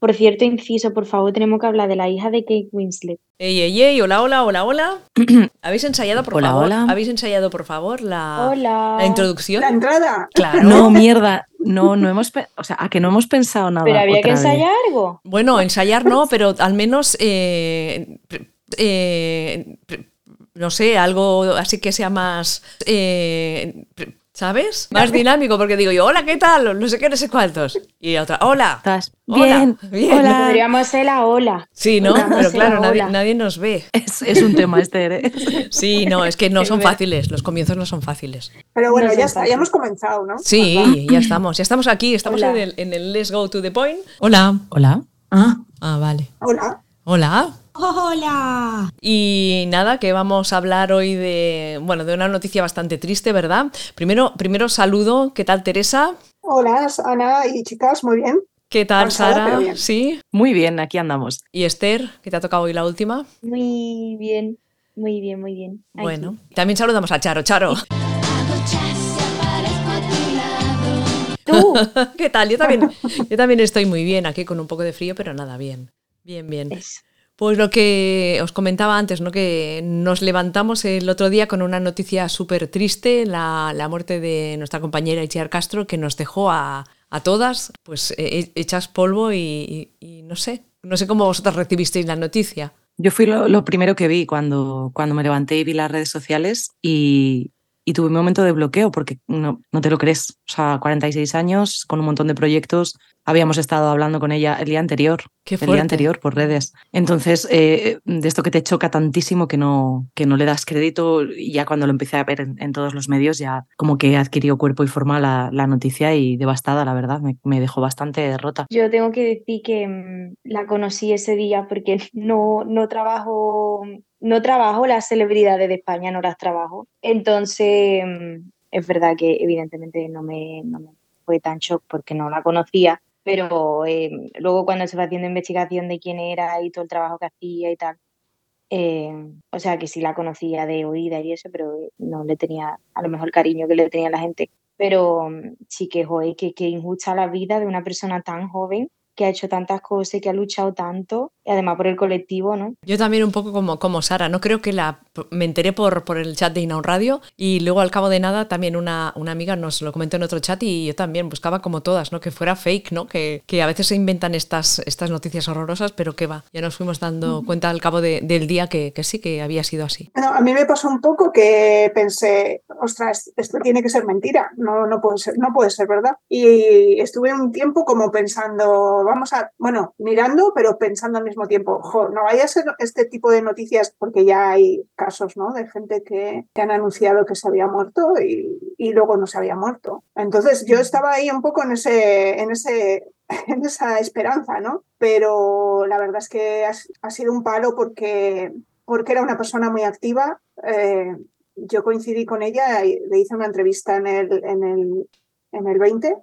Por cierto, inciso, por favor, tenemos que hablar de la hija de Kate Winslet. Ey, ey, ey, hola, hola, hola, hola. ¿Habéis ensayado, por Hola, favor? hola. ¿Habéis ensayado, por favor, la, Hola. la introducción? La entrada. Claro. No, mierda. No, no hemos. O sea, a que no hemos pensado nada. Pero había que vez. ensayar algo. Bueno, ensayar no, pero al menos, eh, eh, no sé, algo así que sea más, eh, ¿sabes? Más dinámico, porque digo yo, hola, ¿qué tal? No sé qué, no sé cuántos. Y otra, hola. ¿Estás Hola, bien? bien. Hola. Podríamos hacer la ola. Sí, ¿no? Pero claro, la nadie, nos ve. Es, es un tema este. ¿eh? Sí, no, es que no son fáciles, los comienzos no son fáciles. Pero bueno, No ya está, ya hemos comenzado, ¿no? Sí, ya estamos, ya estamos aquí, estamos Hola. en el, en el Let's Go to the Point. Hola. Hola. Ah, ah, vale. Hola. Hola. Hola. Y nada, que vamos a hablar hoy de, bueno, de una noticia bastante triste, ¿verdad? Primero, primero saludo, ¿qué tal Teresa? Hola, Ana y chicas, muy bien. ¿Qué tal Cansada, Sara? bien. Sí. Muy bien, aquí andamos. ¿Y Esther, que te ha tocado hoy la última? Muy bien, muy bien, muy bien. Aquí. Bueno, también saludamos a Charo. Charo, Tú, ¿qué tal? Yo también, yo también estoy muy bien, aquí con un poco de frío, pero nada, bien. Bien, bien. Eso. Pues lo que os comentaba antes, ¿no? que nos levantamos el otro día con una noticia súper triste, la, la muerte de nuestra compañera Itziar Castro, que nos dejó a, a todas pues eh, hechas polvo y, no sé, no sé cómo vosotras recibisteis la noticia. Yo fui lo, lo primero que vi cuando, cuando me levanté y vi las redes sociales y, y tuve un momento de bloqueo porque no, no te lo crees. O sea, 46 años, con un montón de proyectos. Habíamos estado hablando con ella el día anterior, Qué el día anterior por redes. Entonces, eh, de esto que te choca tantísimo que no, que no le das crédito y ya cuando lo empecé a ver en, en todos los medios ya como que adquirió cuerpo y forma la, la noticia y devastada, la verdad. Me, me dejó bastante derrota. Yo tengo que decir que mm, la conocí ese día porque no, no trabajo, no trabajo las celebridades de España, no las trabajo. Entonces, mm, es verdad que evidentemente no me, no me fue tan shock porque no la conocía, pero eh, luego cuando se va haciendo investigación de quién era y todo el trabajo que hacía y tal, eh, o sea que sí la conocía de oída y eso, pero no le tenía a lo mejor el cariño que le tenía la gente. Pero mm, sí que, joder, que, que injusta la vida de una persona tan joven que ha hecho tantas cosas y que ha luchado tanto, y además por el colectivo, ¿no? Yo también un poco como, como Sara, no creo que la me enteré por, por el chat de Inaun Radio y luego al cabo de nada también una, una amiga nos lo comentó en otro chat y yo también buscaba como todas, ¿no? Que fuera fake, ¿no? Que, que a veces se inventan estas, estas noticias horrorosas, pero que va, ya nos fuimos dando cuenta al cabo de- del día que, que sí, que había sido así. No, a mí me pasó un poco que pensé, ostras, esto tiene que ser mentira, no, no, puede ser, no puede ser verdad. Y estuve un tiempo como pensando, vamos a, bueno, mirando, pero pensando al mismo tiempo, no vaya a ser este tipo de noticias, porque ya hay casos, ¿no? De gente que, que han anunciado que se había muerto y, y luego no se había muerto. Entonces yo estaba ahí un poco en ese, en ese en esa esperanza, ¿no? Pero la verdad es que ha, sido un palo porque, porque era una persona muy activa. Eh, yo coincidí con ella le hice una entrevista en el, en el, en el 20,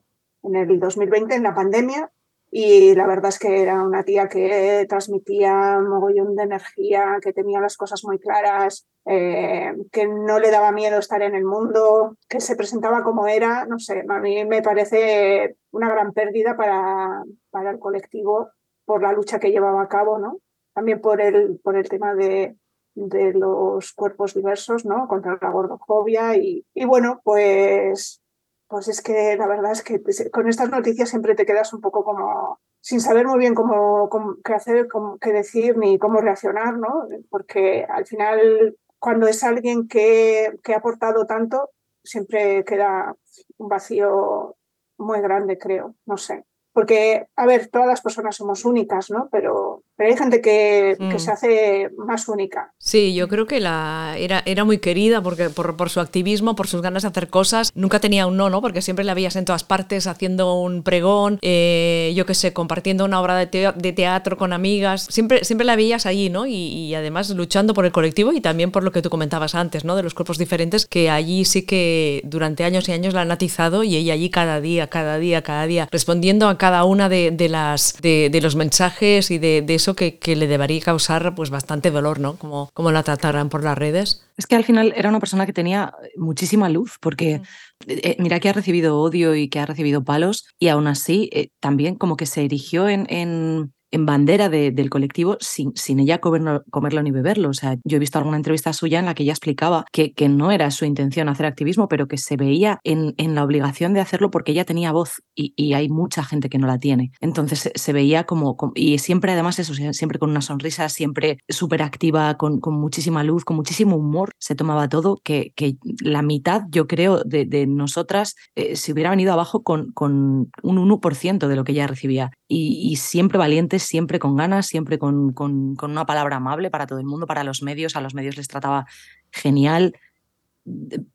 en el 2020, en la pandemia, y la verdad es que era una tía que transmitía un mogollón de energía, que tenía las cosas muy claras, eh, que no le daba miedo estar en el mundo, que se presentaba como era. No sé, a mí me parece una gran pérdida para, para el colectivo por la lucha que llevaba a cabo, ¿no? También por el, por el tema de, de los cuerpos diversos, ¿no? Contra la gordofobia y, y bueno, pues pues es que la verdad es que con estas noticias siempre te quedas un poco como sin saber muy bien cómo, cómo qué hacer, cómo, qué decir ni cómo reaccionar, ¿no? Porque al final, cuando es alguien que, que ha aportado tanto, siempre queda un vacío muy grande, creo, no sé. Porque, a ver, todas las personas somos únicas, ¿no? Pero, pero hay gente que, Mm. que se hace más única. Sí, yo creo que la era, era muy querida porque, por, por su activismo, por sus ganas de hacer cosas. Nunca tenía un no, ¿no? Porque siempre la veías en todas partes haciendo un pregón, eh, yo qué sé, compartiendo una obra de, teo- de teatro con amigas. Siempre, siempre la veías allí, ¿no? Y, y además luchando por el colectivo y también por lo que tú comentabas antes, ¿no? De los cuerpos diferentes, que allí sí que durante años y años la han atizado y ella allí cada día, cada día, cada día, respondiendo a cada una de, las, de, los mensajes y de, eso que, le debería causar pues bastante dolor, ¿no? Como, como la tratarán por las redes. Es que al final era una persona que tenía muchísima luz, porque eh, mira que ha recibido odio y que ha recibido palos, y aún así eh, también como que se erigió en, en en bandera del colectivo sin, sin ella comerlo, ni beberlo. O sea, yo he visto alguna entrevista suya en la que ella explicaba que, que no era su intención hacer activismo, pero que se veía en, en la obligación de hacerlo porque ella tenía voz y, hay mucha gente que no la tiene. Entonces se, veía como, y siempre además eso, siempre con una sonrisa, siempre súper activa, con, con, muchísima luz, con muchísimo humor, se tomaba todo, que, que la mitad, yo creo, de, de nosotras eh, se hubiera venido abajo con, con un 1% de lo que ella recibía. Y, y siempre valiente siempre con ganas, siempre con, con, una palabra amable para todo el mundo, para los medios, a los medios les trataba genial.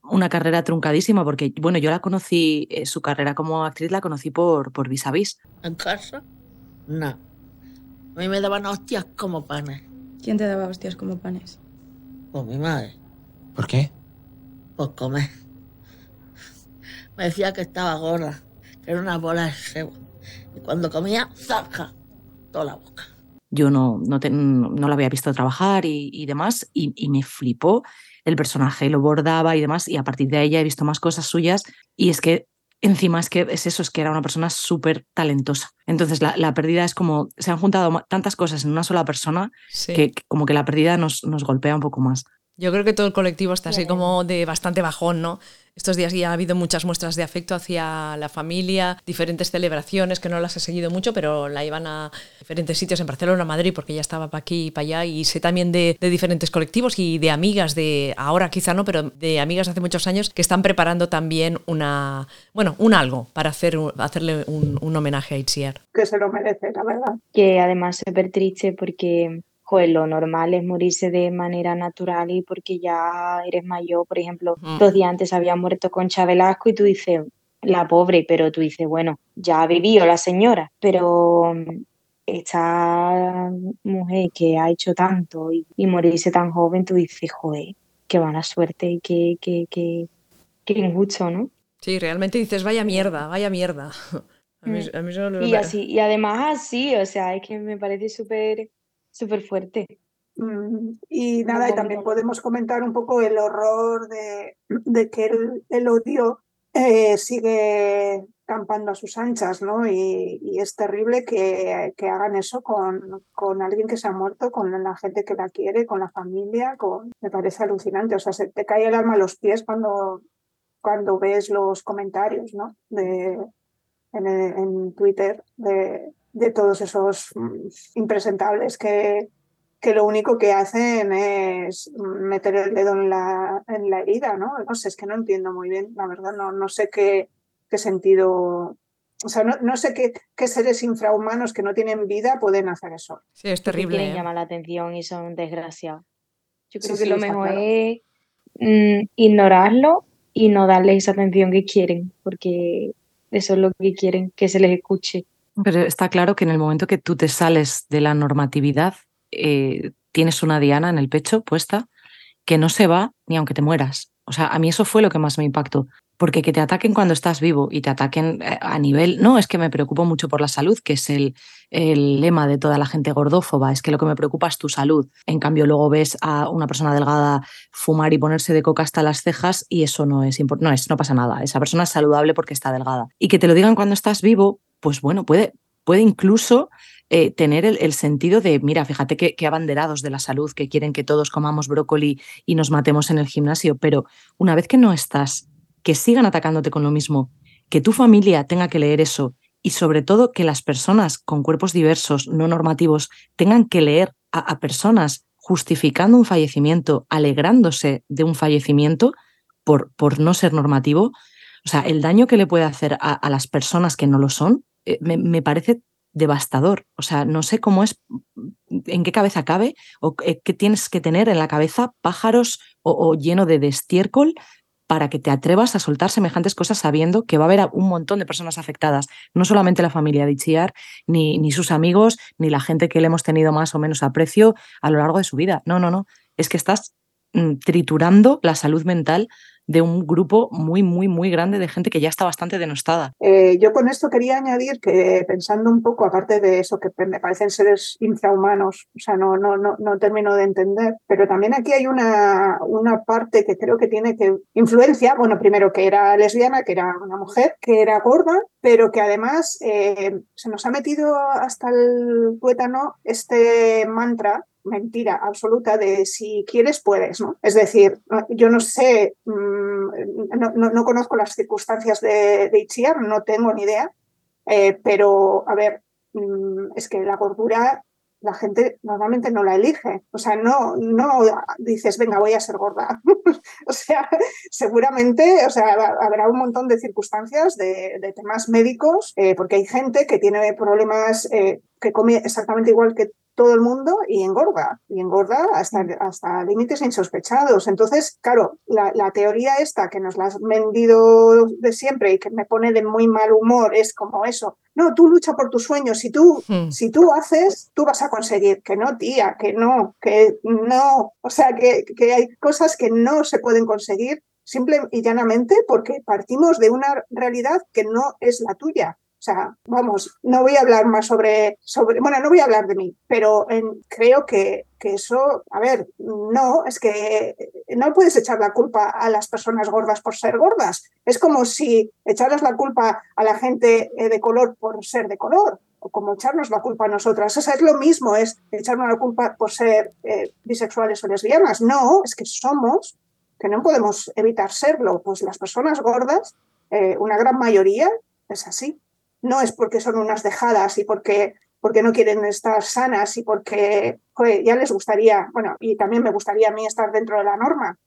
Una carrera truncadísima, porque, bueno, yo la conocí, eh, su carrera como actriz la conocí por, por Vis a Vis. ¿En casa? No. A mí me daban hostias como panes. ¿Quién te daba hostias como panes? Pues mi madre. ¿Por qué? Pues comer. Me decía que estaba gorda, que era una bola de cebo. Y cuando comía, ¡zaca! toda la boca. Yo no, no, no la había visto trabajar y, demás, y, me flipó el personaje, lo bordaba y demás, y a partir de ahí he visto más cosas suyas, y es que encima es que es eso, es que era una persona súper talentosa. Entonces la, la, pérdida es como, se han juntado tantas cosas en una sola persona que, como que la pérdida nos, nos golpea un poco más. Yo creo que todo el colectivo está así como de bastante bajón, ¿no? Estos días ya ha habido muchas muestras de afecto hacia la familia, diferentes celebraciones que no las he seguido mucho, pero la iban a diferentes sitios en Barcelona, Madrid, porque ya estaba para aquí y para allá. Y sé también de, diferentes colectivos y de amigas de, ahora quizá no, pero de amigas de hace muchos años que están preparando también una, bueno, un algo para hacer, hacerle un, un homenaje a Itziar. Que se lo merece, la verdad. Que además es súper triste porque pues lo normal es morirse de manera natural y porque ya eres mayor. Por ejemplo, dos días antes había muerto Concha Velasco y tú dices, la pobre, pero tú dices, bueno, ya ha vivido la señora, pero mm, esta mujer que ha hecho tanto y, morirse tan joven, tú dices, joder, qué mala suerte y qué, qué, qué, qué injusto, ¿no? Sí, realmente dices, vaya mierda, vaya mierda. Mm. y, así, y además así, o sea, es que me parece súper súper fuerte. Mm, y nada, y también podemos comentar un poco el horror de, de que el, odio eh, sigue campando a sus anchas, ¿no? Y, es terrible que, que, hagan eso con, con alguien que se ha muerto, con la gente que la quiere, con la familia, con... me parece alucinante, o sea, se te cae el alma a los pies cuando, cuando ves los comentarios, ¿no? De, en, en Twitter de, de todos esos mm, impresentables que, que lo único que hacen es meter el dedo en la, en la herida, ¿no? No sé, es que no entiendo muy bien, la verdad, no, no sé qué, qué sentido o sea, no, no sé qué, qué, seres infrahumanos que no tienen vida pueden hacer eso. Sí, es terrible. Quieren ¿eh? llamar la atención y son desgraciados. Yo creo que lo mejor es mm, ignorarlo y no darles esa atención que quieren, porque eso es lo que quieren, que se les escuche. Pero está claro que en el momento que tú te sales de la normatividad, eh, tienes una diana en el pecho puesta que no se va ni aunque te mueras. O sea, a mí eso fue lo que más me impactó. Porque que te ataquen cuando estás vivo y te ataquen eh, a nivel. No, es que me preocupo mucho por la salud, que es el, el lema de toda la gente gordófoba. Es que lo que me preocupa es tu salud. En cambio, luego ves a una persona delgada fumar y ponerse de coca hasta las cejas y eso no es no es, no pasa nada. Esa persona es saludable porque está delgada. Y que te lo digan cuando estás vivo, pues bueno, puede, puede incluso eh, tener el, sentido de, mira, fíjate que, abanderados de la salud, que quieren que todos comamos brócoli y nos matemos en el gimnasio, pero una vez que no estás, que sigan atacándote con lo mismo, que tu familia tenga que leer eso y sobre todo que las personas con cuerpos diversos, no normativos, tengan que leer a, personas justificando un fallecimiento, alegrándose de un fallecimiento por, por no ser normativo, o sea, el daño que le puede hacer a las personas que no lo son, eh, me, parece devastador. O sea, no sé cómo es, en qué cabeza cabe o qué tienes que tener en la cabeza pájaros o, lleno de, estiércol para que te atrevas a soltar semejantes cosas sabiendo que va a haber un montón de personas afectadas, no solamente la familia de Ichiar, ni, ni sus amigos, ni la gente que le hemos tenido más o menos aprecio a lo largo de su vida. No, no, no. Es que estás mm, triturando la salud mental de un grupo muy, muy, muy grande de gente que ya está bastante denostada. Eh, yo con esto quería añadir que pensando un poco, aparte de eso, que me parecen seres infrahumanos, o sea, no, no, no, no termino de entender, pero también aquí hay una, una parte que creo que tiene que influencia, bueno, primero que era lesbiana, que era una mujer, que era gorda, pero que además eh, se nos ha metido hasta el tuétano este mantra mentira absoluta de si quieres puedes, ¿no? Es decir, yo no sé, mm, no, conozco las circunstancias de, de no tengo ni idea, eh, pero a ver, mm, es que la gordura la gente normalmente no la elige. O sea, no, no dices, venga, voy a ser gorda. o sea, seguramente o sea, habrá un montón de circunstancias de, temas médicos, eh, porque hay gente que tiene problemas, eh, que come exactamente igual que todo el mundo y engorda, y engorda hasta, hasta límites insospechados. Entonces, claro, la, teoría esta que nos la has vendido de siempre y que me pone de muy mal humor es como eso. No, tú lucha por tus sueños. Si tú, hmm. si tú haces, tú vas a conseguir. Que no, tía, que no, que no. O sea, que, que hay cosas que no se pueden conseguir simple y llanamente porque partimos de una realidad que no es la tuya. O sea, vamos, no voy a hablar más sobre, sobre bueno, no voy a hablar de mí, pero creo que, que eso, a ver, no, es que no puedes echar la culpa a las personas gordas por ser gordas. Es como si echaras la culpa a la gente eh, de color por ser de color o como echarnos la culpa a nosotras. O sea, es lo mismo, es echarnos la culpa por ser eh, bisexuales o lesbianas. No, es que somos, que no podemos evitar serlo. Pues las personas gordas, eh, una gran mayoría, es así no es porque son unas dejadas y porque, porque no quieren estar sanas y porque ya les gustaría, bueno, y también me gustaría a mí estar dentro de la norma.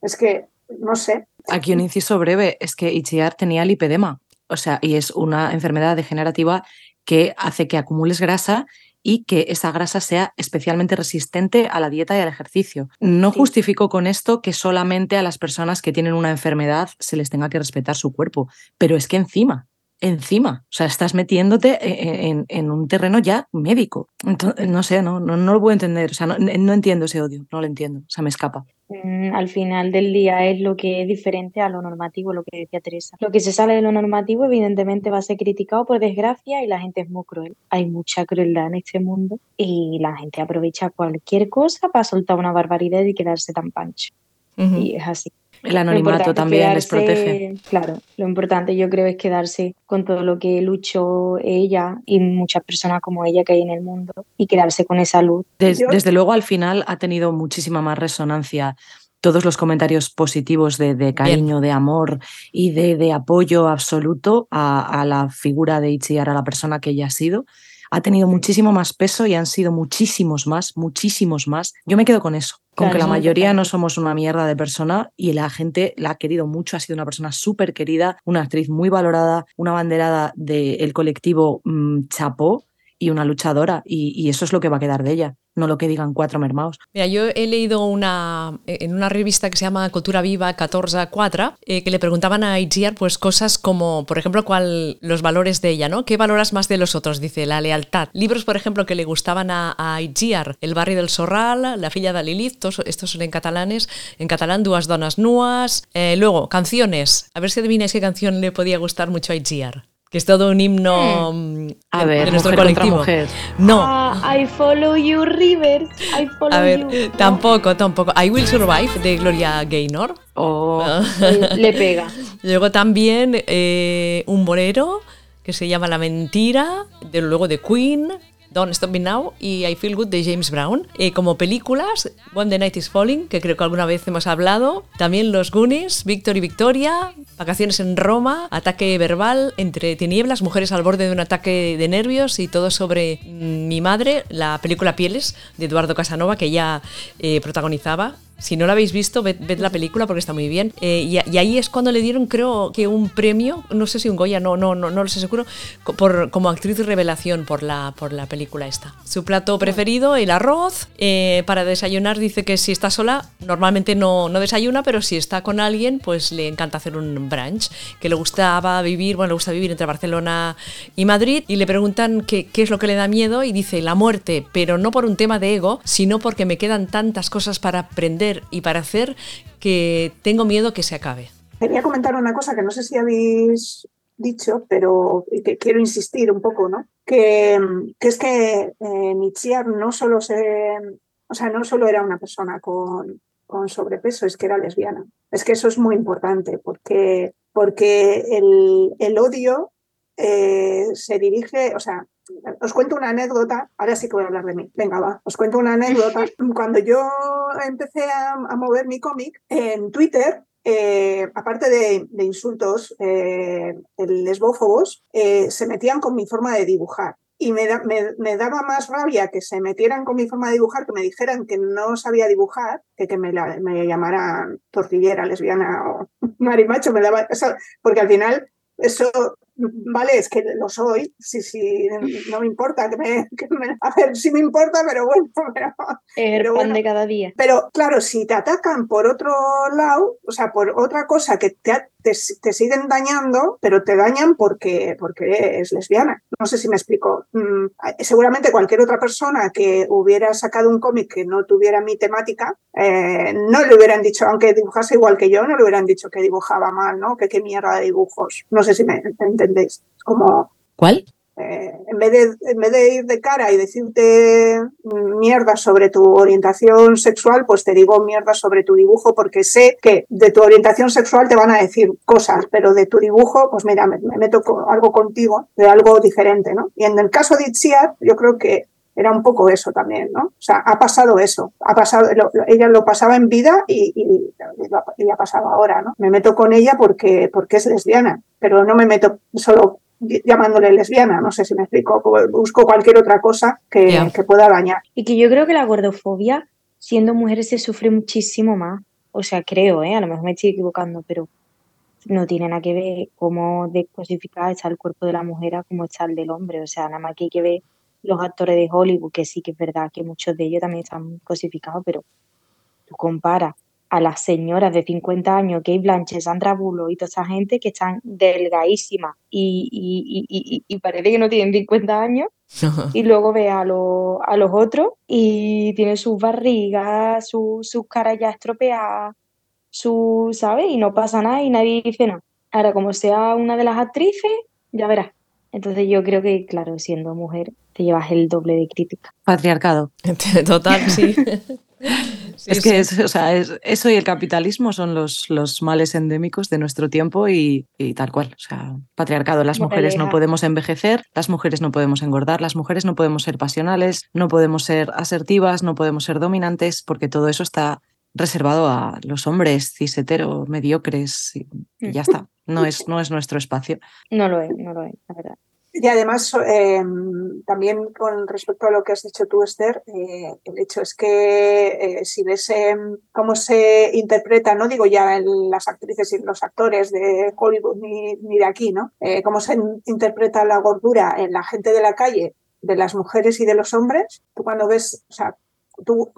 Es que, no sé. Aquí un inciso breve, es que Ichiar tenía lipedema, o sea, y es una enfermedad degenerativa que hace que acumules grasa y que esa grasa sea especialmente resistente a la dieta y al ejercicio. No justifico con esto que solamente a las personas que tienen una enfermedad se les tenga que respetar su cuerpo, pero es que encima encima. O sea, estás metiéndote e, e, en, un terreno ya médico. Entonces, no sé, no, no, no, lo puedo entender. O sea, no, no, entiendo ese odio, no lo entiendo. O sea, me escapa. Mm, al final del día es lo que es diferente a lo normativo, lo que decía Teresa. Lo que se sale de lo normativo, evidentemente, va a ser criticado por desgracia y la gente es muy cruel. Hay mucha crueldad en este mundo y la gente aprovecha cualquier cosa para soltar una barbaridad y quedarse tan pancho. Y es así. El anonimato también les protege. Claro, lo importante yo creo es quedarse con todo lo que luchó ella y muchas personas como ella que hay en el mundo y quedarse con esa luz. desde luego al final ha tenido muchísima más resonancia todos los comentarios positivos de, cariño, de amor y de, apoyo absoluto a, a, la figura de Itziar, a la persona que ella ha sido ha tenido muchísimo más peso y han sido muchísimos más, muchísimos más. Yo me quedo con eso, con que la mayoría no somos una mierda de persona y la gente la ha querido mucho, ha sido una persona súper querida, una actriz muy valorada, una banderada del colectivo mm, Chapó y una luchadora y, eso es lo que va a quedar de ella no lo que digan cuatro mermaos. Mira, yo he leído una, en una revista que se llama Cultura Viva 14-4 eh, que le preguntaban a Itziar pues cosas como, por ejemplo, cuál los valores de ella, ¿no? ¿Qué valoras más de los otros? Dice, la lealtad. Libros, por ejemplo, que le gustaban a, a El barrio del Sorral, La filla de Lilith, estos son en catalanes, en catalán, Duas donas nuas. Eh, luego, canciones. A ver si adivináis qué canción le podía gustar mucho a Itziar que es todo un himno hmm. a ver, de nuestro colectivo. Mujer. No. Ah, I follow you, Rivers. I follow a ver, tampoco, tampoco. I Will Survive de Gloria Gaynor. Oh. Le pega. Luego también eh, un bolero que se llama La Mentira, de, luego de Queen, Don't Stop Me Now y I Feel Good de James Brown. Eh, como películas, When the Night is Falling, que creo que alguna vez hemos hablado. También Los Goonies, Victor y Victoria, Vacaciones en Roma, Ataque Verbal, Entre Tinieblas, Mujeres al borde de un ataque de nervios y todo sobre mm, mi madre, la película Pieles de Eduardo Casanova, que ella eh, protagonizaba si no la habéis visto, ved, la película porque está muy bien. Eh, y, ahí es cuando le dieron, creo que un premio, no sé si un Goya, no, no, no, no lo sé seguro, por, como actriz revelación por la, por la película esta. Su plato preferido, el arroz. Eh, para desayunar dice que si está sola, normalmente no, no desayuna, pero si está con alguien, pues le encanta hacer un brunch. Que le gustaba vivir, bueno, le gusta vivir entre Barcelona y Madrid. Y le preguntan qué, qué es lo que le da miedo y dice la muerte, pero no por un tema de ego, sino porque me quedan tantas cosas para aprender y parecer que tengo miedo que se acabe. Quería comentar una cosa que no sé si habéis dicho, pero que quiero insistir un poco, ¿no? Que, que es que eh, no solo se, o sea, no solo era una persona con, con sobrepeso, es que era lesbiana. Es que eso es muy importante porque, porque el, el odio eh, se dirige, o sea, os cuento una anécdota, ahora sí que voy a hablar de mí, venga, va, os cuento una anécdota. Cuando yo empecé a, a mover mi cómic en Twitter, eh, aparte de, de insultos eh, lesbófobos, eh, se metían con mi forma de dibujar. Y me, da, me, me, daba más rabia que se metieran con mi forma de dibujar, que me dijeran que no sabía dibujar, que que me, la, me llamaran tortillera, lesbiana o marimacho, me daba, eso, porque al final eso vale, es que lo soy, sí, sí, no me importa, que me, que me, a ver, sí me importa, pero bueno, pero, el pero pan bueno. de cada día. Pero claro, si te atacan por otro lado, o sea, por otra cosa que te, te, te siguen dañando, pero te dañan porque, porque eres lesbiana. No sé si me explico. Mm, seguramente cualquier otra persona que hubiera sacado un cómic que no tuviera mi temática, eh, no le hubieran dicho, aunque dibujase igual que yo, no le hubieran dicho que dibujaba mal, ¿no? Que qué mierda de dibujos. No sé si me entendéis. Es como... ¿Cuál? Eh, en, vez de, en vez de ir de cara y decirte mierda sobre tu orientación sexual, pues te digo mierda sobre tu dibujo porque sé que de tu orientación sexual te van a decir cosas, pero de tu dibujo, pues mira, me, me meto con algo contigo, de algo diferente, ¿no? Y en el caso de Itziar, yo creo que era un poco eso también, ¿no? O sea, ha pasado eso, ha pasado, lo, ella lo pasaba en vida y, y, y, ha pasado ahora, ¿no? Me meto con ella porque, porque es lesbiana, pero no me meto solo llamándole lesbiana, no sé si me explico, busco cualquier otra cosa que, yeah. que pueda dañar. Y que yo creo que la gordofobia, siendo mujeres, se sufre muchísimo más. O sea, creo, ¿eh? a lo mejor me estoy equivocando, pero no tiene nada que ver cómo descosificado está el cuerpo de la mujer a cómo está el del hombre. O sea, nada más que hay que ver los actores de Hollywood, que sí que es verdad que muchos de ellos también están cosificados, pero tú comparas a las señoras de 50 años, Kate Blanchett, Sandra Bullock y toda esa gente que están delgadísimas y, y, y, y, parece que no tienen 50 años, y luego ve a, lo, a los otros y tienen sus barrigas, sus su caras ya estropeadas, su, ¿sabes? Y no pasa nada y nadie dice nada. Ahora, como sea una de las actrices, ya verás. Entonces yo creo que, claro, siendo mujer, te llevas el doble de crítica. Patriarcado. Total, sí. Sí, es que sí. Es, o sea, es, eso y el capitalismo son los, los males endémicos de nuestro tiempo y, y, tal cual. O sea, patriarcado. Las mujeres no podemos envejecer, las mujeres no podemos engordar, las mujeres no podemos ser pasionales, no podemos ser asertivas, no podemos ser dominantes, porque todo eso está reservado a los hombres cis hetero, mediocres y, y ya está. No es, no es nuestro espacio. No lo es, no lo es, la verdad. Y además, eh, también con respecto a lo que has dicho tú, Esther, eh, el hecho es que eh, si ves eh, cómo se interpreta, no digo ya en las actrices y los actores de Hollywood ni, ni de aquí, ¿no? Eh, cómo se interpreta la gordura en la gente de la calle, de las mujeres y de los hombres, tú cuando ves, o sea, tú,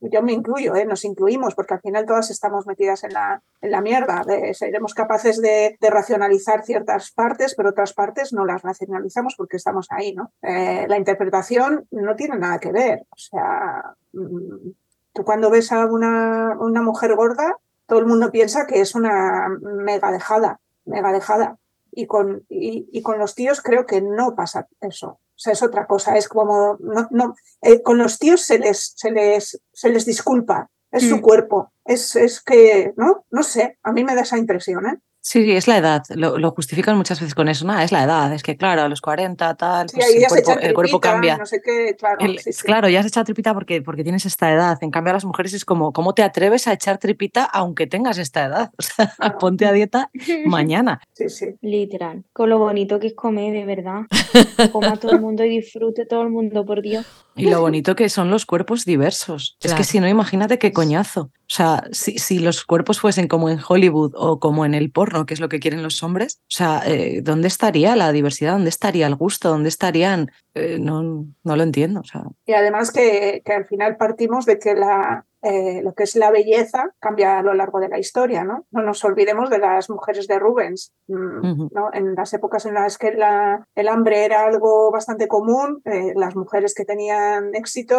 yo me incluyo, ¿eh? nos incluimos, porque al final todas estamos metidas en la, en la mierda. De, seremos capaces de, de, racionalizar ciertas partes, pero otras partes no las racionalizamos porque estamos ahí, ¿no? Eh, la interpretación no tiene nada que ver. O sea, tú cuando ves a una, una mujer gorda, todo el mundo piensa que es una mega dejada, mega dejada. Y con, y, y con los tíos creo que no pasa eso. O sea, es otra cosa, es como, no, no, eh, con los tíos se les, se les, se les disculpa, es mm. su cuerpo, es, es que, ¿no? No sé, a mí me da esa impresión, ¿eh? Sí, es la edad, lo, lo, justifican muchas veces con eso, nada, es la edad, es que claro, a los 40, tal, sí, pues el, cuerpo, tripita, el, cuerpo, cambia. No sé qué, claro, el, sí, sí. claro, ya has echado tripita porque, porque tienes esta edad, en cambio a las mujeres es como, ¿cómo te atreves a echar tripita aunque tengas esta edad? O sea, ponte a dieta mañana. Sí, sí. Literal, con lo bonito que es comer, de verdad, coma todo el mundo y disfrute todo el mundo, por Dios. Y lo bonito que son los cuerpos diversos. Claro. Es que si no, imagínate qué coñazo. O sea, si, si, los cuerpos fuesen como en Hollywood o como en el porno, que es lo que quieren los hombres, o sea, eh, ¿dónde estaría la diversidad? ¿Dónde estaría el gusto? ¿Dónde estarían? Eh, no, no lo entiendo. Y además que, que, al final partimos de que la, eh, lo que es la belleza cambia a lo largo de la historia, ¿no? No nos olvidemos de las mujeres de Rubens, mm, ¿no? En las épocas en las que la, el hambre era algo bastante común, eh, las mujeres que tenían éxito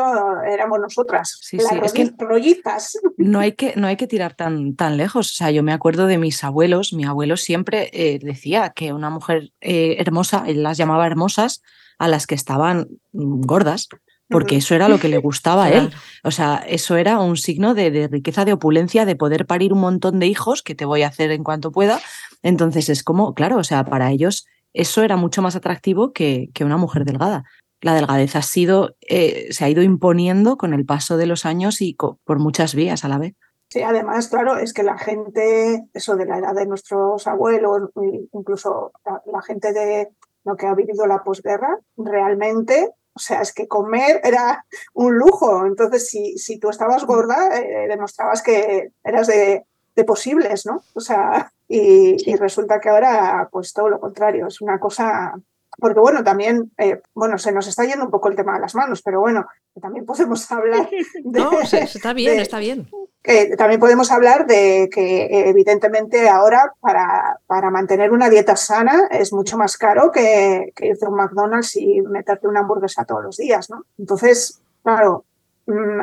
éramos nosotras, Sí, las sí, es que- rollitas. No hay que, no hay que tirar tan, tan lejos. O sea, yo me acuerdo de mis abuelos. Mi abuelo siempre eh, decía que una mujer eh, hermosa, él las llamaba hermosas a las que estaban mm, gordas, porque eso era lo que le gustaba a él. O sea, eso era un signo de, de riqueza, de opulencia, de poder parir un montón de hijos, que te voy a hacer en cuanto pueda. Entonces es como, claro, o sea, para ellos eso era mucho más atractivo que, que una mujer delgada. La delgadez ha sido, eh, se ha ido imponiendo con el paso de los años y por muchas vías a la vez. Sí, además, claro, es que la gente, eso de la edad de nuestros abuelos, incluso la, la gente de lo que ha vivido la posguerra, realmente, o sea, es que comer era un lujo. Entonces, si, si tú estabas gorda, eh, demostrabas que eras de, de posibles, ¿no? O sea, y, y resulta que ahora, pues todo lo contrario, es una cosa. Porque bueno, también, eh, bueno, se nos está yendo un poco el tema de las manos, pero bueno, también podemos hablar de, No, está bien, de- está bien. Que también podemos hablar de que eh, evidentemente ahora para, para mantener una dieta sana es mucho más caro que, que irte a un McDonald's y meterte una hamburguesa todos los días, ¿no? Entonces, claro,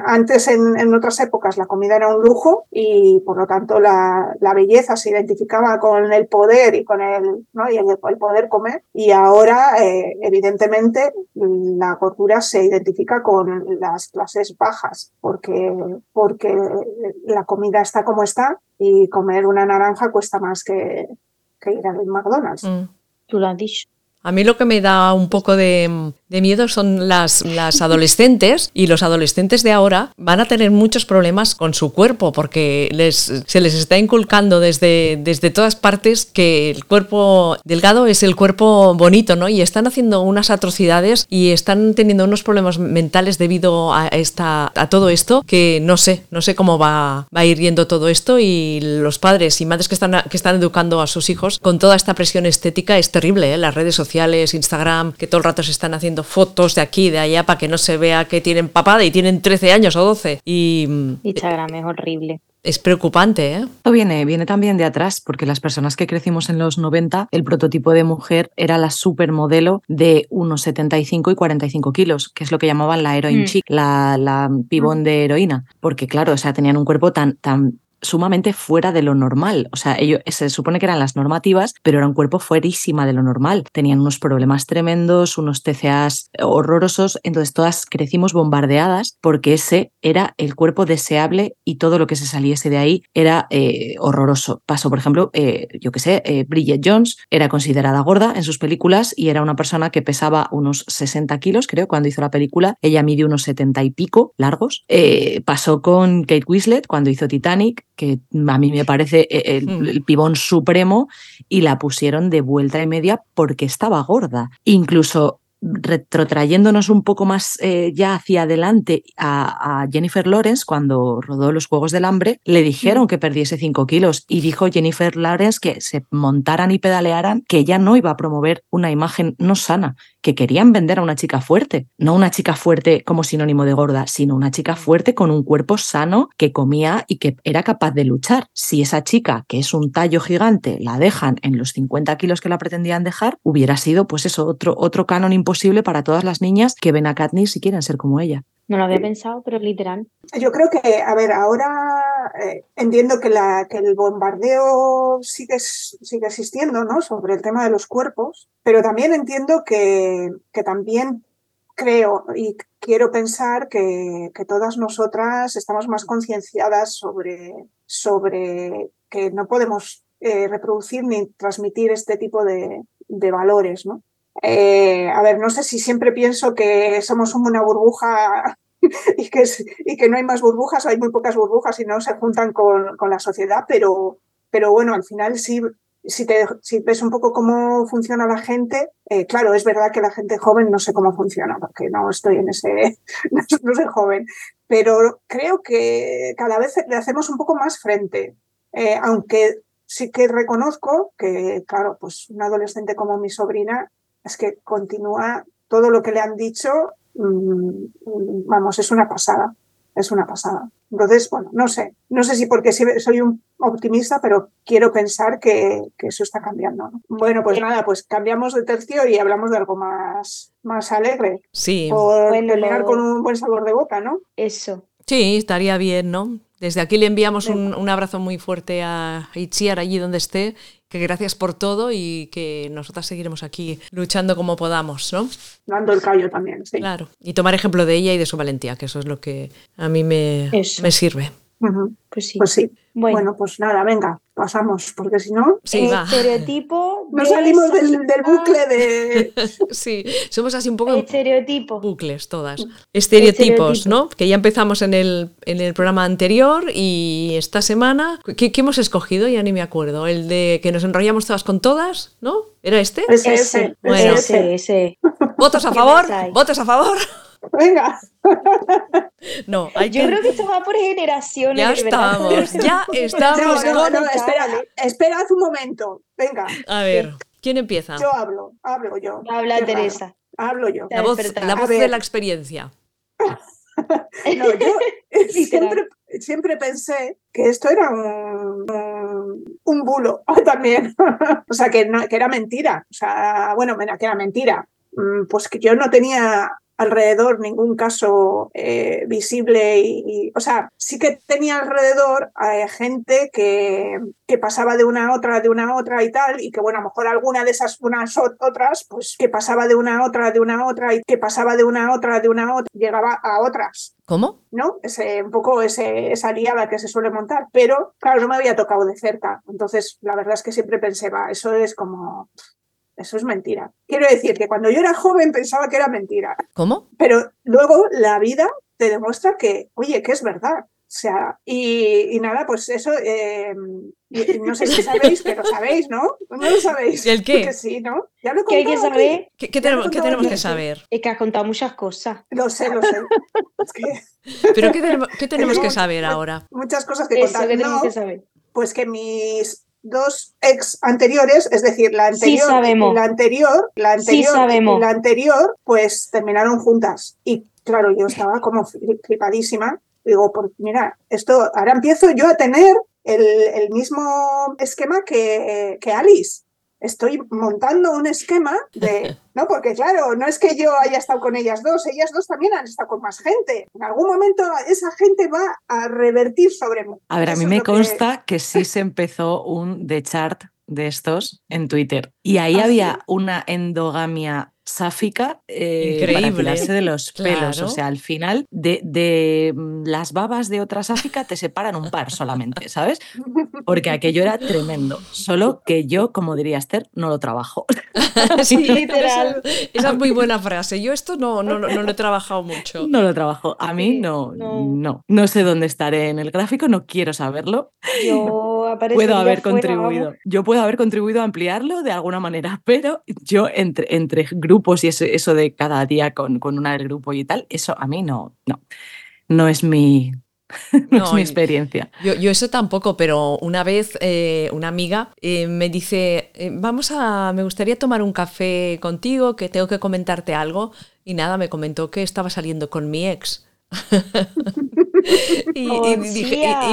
antes en, en otras épocas la comida era un lujo y por lo tanto la, la belleza se identificaba con el poder y con el, ¿no? y el, el poder comer y ahora eh, evidentemente la gordura se identifica con las clases bajas porque, porque la comida está como está y comer una naranja cuesta más que, que ir al McDonald's. Mm. Tú lo has dicho. A mí lo que me da un poco de, de miedo son las, las adolescentes y los adolescentes de ahora van a tener muchos problemas con su cuerpo porque les, se les está inculcando desde, desde todas partes que el cuerpo delgado es el cuerpo bonito, ¿no? Y están haciendo unas atrocidades y están teniendo unos problemas mentales debido a, esta, a todo esto que no sé, no sé cómo va, va a ir yendo todo esto y los padres y madres que están, que están educando a sus hijos con toda esta presión estética es terrible, ¿eh? Las redes sociales Instagram, que todo el rato se están haciendo fotos de aquí, de allá, para que no se vea que tienen papada y tienen 13 años o 12. Y mm, Instagram es horrible. es preocupante, ¿eh? Esto viene, viene también de atrás, porque las personas que crecimos en los 90, el prototipo de mujer era la supermodelo de unos 75 y 45 kilos, que es lo que llamaban la heroin Mm. chic, la, la pibón de heroína. Porque claro, o sea, tenían un cuerpo tan, tan sumamente fuera de lo normal. O sea, ellos se supone que eran las normativas, pero era un cuerpo fuerísima de lo normal. Tenían unos problemas tremendos, unos TCAs horrorosos. Entonces todas crecimos bombardeadas porque ese era el cuerpo deseable y todo lo que se saliese de ahí era eh, horroroso. Pasó, por ejemplo, eh, yo qué sé, eh, Bridget Jones era considerada gorda en sus películas y era una persona que pesaba unos 60 kilos, creo, cuando hizo la película. Ella mide unos 70 y pico largos. Pasó con Kate Winslet cuando hizo Titanic, que a mí me parece eh, el, Mm. el pibón supremo, y la pusieron de vuelta y media porque estaba gorda. Incluso retrotrayéndonos un poco más eh, ya hacia adelante a, a Jennifer Lawrence, cuando rodó Los Juegos del Hambre, le dijeron que perdiese 5 kilos y dijo Jennifer Lawrence que se montaran y pedalearan, que ella no iba a promover una imagen no sana, que querían vender a una chica fuerte, no una chica fuerte como sinónimo de gorda, sino una chica fuerte con un cuerpo sano que comía y que era capaz de luchar. Si esa chica, que es un tallo gigante, la dejan en los 50 kilos que la pretendían dejar, hubiera sido pues eso, otro, otro canon imposible para todas las niñas que ven a Katniss y quieren ser como ella. No lo había pensado, pero literal. Yo creo que, a ver, ahora eh, entiendo que, la, que el bombardeo sigue, sigue existiendo, ¿no? Sobre el tema de los cuerpos, pero también entiendo que, que también creo y quiero pensar que, que todas nosotras estamos más concienciadas sobre, sobre que no podemos eh, reproducir ni transmitir este tipo de, de valores, ¿no? Eh, a ver, no sé si siempre pienso que somos una burbuja y que, y que no hay más burbujas, hay muy pocas burbujas y no se juntan con, con la sociedad, pero, pero bueno, al final sí, si, te, si ves un poco cómo funciona la gente, eh, claro, es verdad que la gente joven no sé cómo funciona, porque no estoy en ese, no, no soy joven, pero creo que cada vez le hacemos un poco más frente, Eh, aunque sí que reconozco que, claro, pues un adolescente como mi sobrina es que continúa todo lo que le han dicho, mm, mm, vamos, es una pasada. es una pasada. Entonces, bueno, no sé, no sé si porque soy un optimista, pero quiero pensar que, eso está cambiando. Bueno, pues nada, pues cambiamos de tercio y hablamos de algo más, más alegre. Sí. Por terminar con un buen sabor de boca, ¿no? Eso. Sí, estaría bien, ¿no? Desde aquí le enviamos un, un, abrazo muy fuerte a Itziar allí donde esté, que gracias por todo y que nosotras seguiremos aquí luchando como podamos, ¿no? Dando el callo también, sí. Claro, y tomar ejemplo de ella y de su valentía, que eso es lo que a mí me, me sirve. Pues sí. Pues sí. Bueno. pues nada, venga, pasamos, porque si no. Sí, estereotipo. no salimos del, bucle de. sí, somos así un poco. Estereotipo. Bucles todas. Estereotipos, ¿no? Que ya empezamos en el, en el programa anterior y esta semana. ¿qué, hemos escogido? Ya ni me acuerdo. El de que nos enrollamos todas con todas, ¿no? ¿Era este? Ese, ese. Bueno. ese, ese. ¿Votos a favor? ¿Votos a favor? Venga. No, hay Yo creo que esto va por generaciones. Ya estamos, ya estamos. No, no, espera, espera un momento. Venga. A ver, ¿quién empieza? Yo hablo, hablo yo. Habla Teresa. Hablo yo. La voz, la voz de la experiencia. no, yo siempre, siempre pensé que esto era un, un, bulo también. o sea, que, no, que era mentira. O sea, bueno, que era mentira. Mm, pues que yo no tenía alrededor ningún caso eh, visible y, o sea, sí que tenía alrededor eh, gente que, que, pasaba de una a otra, de una a otra y tal, y que bueno, a lo mejor alguna de esas unas otras, pues que pasaba de una a otra, de una a otra y que pasaba de una a otra, de una a otra, llegaba a otras. ¿Cómo? ¿No? Ese, un poco ese, esa liada que se suele montar, pero claro, no me había tocado de cerca, entonces la verdad es que siempre pensé, va, eso es como eso es mentira. Quiero decir que cuando yo era joven pensaba que era mentira. ¿Cómo? Pero luego la vida te demuestra que, oye, que es verdad. O sea, y, nada, pues eso, eh, no sé si sabéis, pero sabéis, ¿no? No lo sabéis. ¿Y el qué? Que sí, ¿no? Ya lo ¿Qué hay que saber? ¿Qué, tenemos, ¿qué tenemos que saber? Es que has contado muchas cosas. Lo sé, lo sé. ¿Pero qué tenemos, qué tenemos que saber ahora? Muchas cosas que contar. que tenemos que saber. Pues que mis dos ex anteriores, es decir, la anterior, la anterior, la anterior, la anterior, pues terminaron juntas. Y claro, yo estaba como flipadísima. Digo, pues mira, esto ahora empiezo yo a tener el, el mismo esquema que, que Alice estoy montando un esquema de, ¿no? Porque claro, no es que yo haya estado con ellas dos, ellas dos también han estado con más gente. En algún momento esa gente va a revertir sobre mí. A ver, a mí me consta que... sí se empezó un The Chart de estos en Twitter y ahí ah, había una endogamia sáfica eh, Increíble. para de los pelos. O sea, al final de, de, mm, las babas de otra sáfica te separan un par solamente, ¿sabes? Porque aquello era tremendo. Solo que yo, como diría Esther, no lo trabajo. sí, literal. Esa, es muy buena frase. Yo esto no, no, no, lo he trabajado mucho. No lo trabajo. A mí no, no, no. sé dónde estaré en el gráfico, no quiero saberlo. Yo puedo haber contribuido. Yo puedo haber contribuido a ampliarlo de alguna manera, pero yo entre, entre grupos y eso, eso de cada día con, con, una del grupo y tal, eso a mí no, no, no es mi, no, es mi experiencia. Yo, yo, eso tampoco, pero una vez eh, una amiga eh, me dice, eh, vamos a, me gustaría tomar un café contigo, que tengo que comentarte algo. Y nada, me comentó que estaba saliendo con mi ex. y,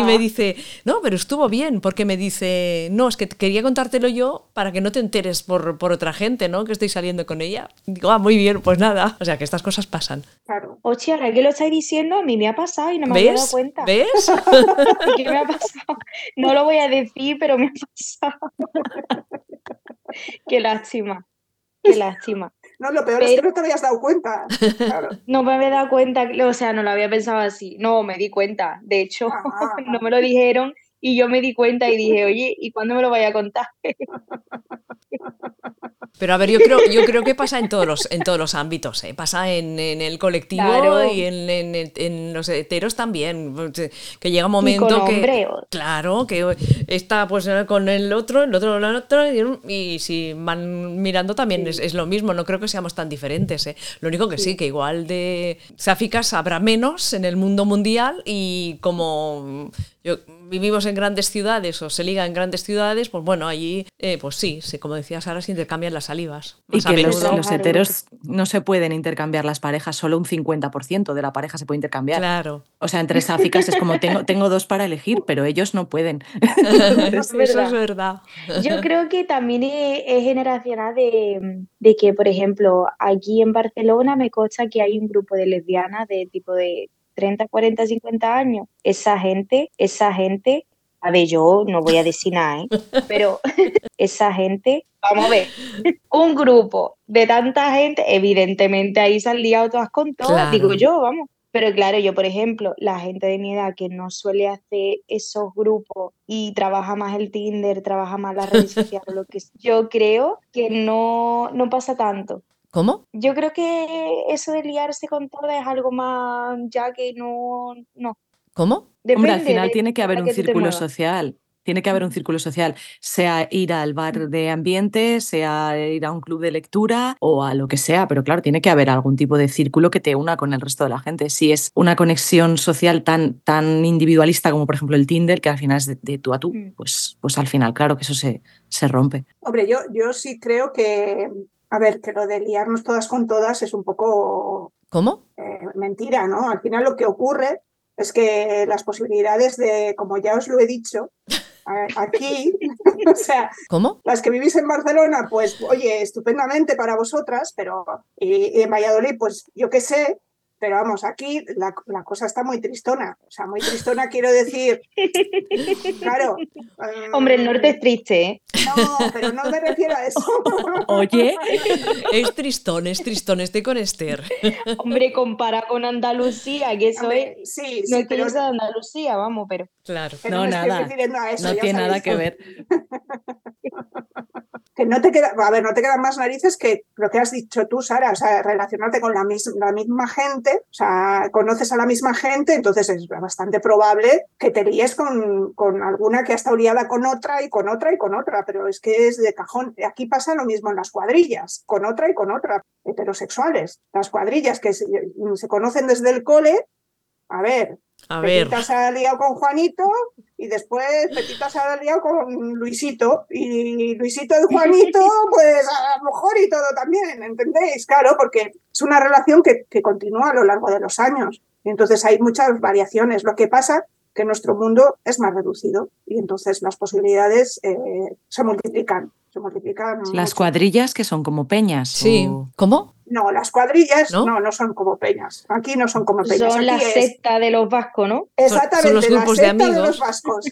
me dice, no, pero estuvo bien, porque me dice, no, es que quería contártelo yo para que no te enteres por, por otra gente, ¿no? Que estoy saliendo con ella. digo, ah, muy bien, pues nada. O sea, que estas cosas pasan. Claro. Oye, ahora que lo estáis diciendo, a mí me ha pasado y no me había dado cuenta. ¿Ves? ¿Qué me ha pasado? No lo voy a decir, pero me ha pasado. Qué lástima. Qué lástima. No, lo peor es que no te habías dado cuenta. no me había dado cuenta, o sea, no lo había pensado así. No, me di cuenta. De hecho, no me lo dijeron y yo me di cuenta y dije, oye, ¿y cuándo me lo vaya a contar? Pero a ver, yo creo, yo creo que pasa en todos los, en todos los ámbitos, ¿eh? pasa en, el colectivo y en, los heteros también, que llega un momento que... Claro, que está pues con el otro, el otro, el otro, y, si van mirando también es, lo mismo, no creo que seamos tan diferentes. ¿eh? Lo único que sí. que igual de sáficas habrá menos en el mundo mundial y como yo vivimos en grandes ciudades o se liga en grandes ciudades, pues bueno, allí, eh, pues sí, se, como decías ahora, se intercambian las salivas. Y que los, heteros no se pueden intercambiar las parejas, solo un 50% de la pareja se puede intercambiar. Claro. O sea, entre sáficas es como tengo, tengo dos para elegir, pero ellos no pueden. Eso es verdad. verdad. Yo creo que también es, es generacional de, de que, por ejemplo, aquí en Barcelona me consta que hay un grupo de lesbianas de tipo de 30, 40, 50 años. Esa gente, esa gente, a ver, yo no voy a decir nada, ¿eh? pero esa gente, vamos a ver, un grupo de tanta gente, evidentemente ahí se han liado todas con todas, Claro. digo yo, vamos. Pero claro, yo, por ejemplo, la gente de mi edad que no suele hacer esos grupos y trabaja más el Tinder, trabaja más las redes sociales, lo que yo creo que no, no pasa tanto. ¿Cómo? Yo creo que eso de liarse con todas es algo más ya que no, no. ¿Cómo? Depende Hombre, al final tiene que haber un que círculo social. Tiene que haber un círculo social, sea ir al bar de ambiente, sea ir a un club de lectura o a lo que sea, pero claro, tiene que haber algún tipo de círculo que te una con el resto de la gente. Si es una conexión social tan, tan individualista como por ejemplo el Tinder, que al final es de, de tú a tú, Mm. pues, pues al final, claro que eso se, se rompe. Hombre, yo, yo sí creo que, a ver, que lo de liarnos todas con todas es un poco ¿Cómo? eh, mentira, ¿no? Al final lo que ocurre es que las posibilidades de, como ya os lo he dicho, aquí, o sea, ¿Cómo? las que vivís en Barcelona, pues oye, estupendamente para vosotras, pero y, y en Valladolid, pues yo qué sé, pero vamos, aquí la, la cosa está muy tristona, o sea, muy tristona quiero decir, claro. Hombre, el norte es triste, ¿eh? No, pero no me refiero a eso. Oye, Es tristón, es tristón, estoy con Esther. Hombre, compara con Andalucía, que eso Hombre, es... sí, No sí, es que pero sea de Andalucía, vamos, pero... Claro. que No, estoy nada. refiriendo a eso, no tiene nada que ver. que no te queda, a ver, no te quedan más narices que lo que has dicho tú, Sara, o sea, relacionarte con la, mis- la misma gente, o sea, conoces a la misma gente, entonces es bastante probable que te líes con, con alguna que ha estado liada con otra y con otra y con otra, pero es que es de cajón. Aquí pasa lo mismo en las cuadrillas, con otra y con otra, heterosexuales. Las cuadrillas que se, se conocen desde el cole, a ver, A ver. Se ha liado con Juanito y después Pepita se ha liado con Luisito. Y Luisito y Juanito, pues a lo mejor y todo también, ¿entendéis? Claro, porque es una relación que, que continúa a lo largo de los años. Y entonces hay muchas variaciones. Lo que pasa que nuestro mundo es más reducido y entonces las posibilidades eh, se multiplican. Se multiplican Las mucho. cuadrillas que son como peñas. Sí. o- ¿Cómo? No, las cuadrillas ¿No? ¿No? no, son como peñas. Aquí no son como peñas. Son la es- secta de los vascos, ¿no? Exactamente, son los la grupos de secta amigos. los vascos.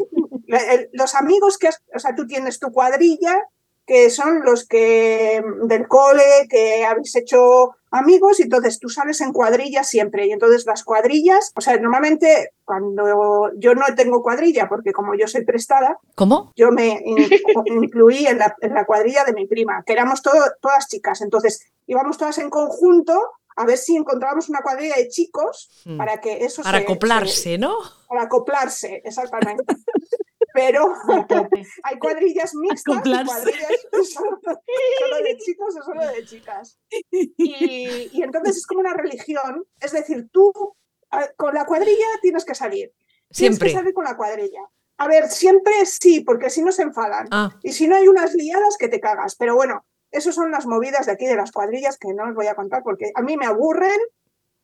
Los amigos que has, o sea, tú tienes tu cuadrilla, que son los que del cole, que habéis hecho amigos, y entonces tú sales en cuadrilla siempre. Y entonces las cuadrillas, o sea, normalmente cuando yo no tengo cuadrilla, porque como yo soy prestada, ¿Cómo? yo me in- incluí en la, en la cuadrilla de mi prima, que éramos todo- todas chicas. Entonces íbamos todas en conjunto a ver si encontrábamos una cuadrilla de chicos Mm. para que eso Para se- se- acoplarse, ¿no? para acoplarse, exactamente. Pero hay cuadrillas mixtas y cuadrillas solo, solo de chicos o solo de chicas. Y, y entonces es como una religión, es decir, tú ah, con la cuadrilla tienes que salir. Tienes Siempre. que salir con la cuadrilla. A ver, siempre sí, porque si no se enfadan. Ah, Y si no hay unas liadas que te cagas. Pero bueno, esas son las movidas de aquí de las cuadrillas que no os voy a contar porque a mí me aburren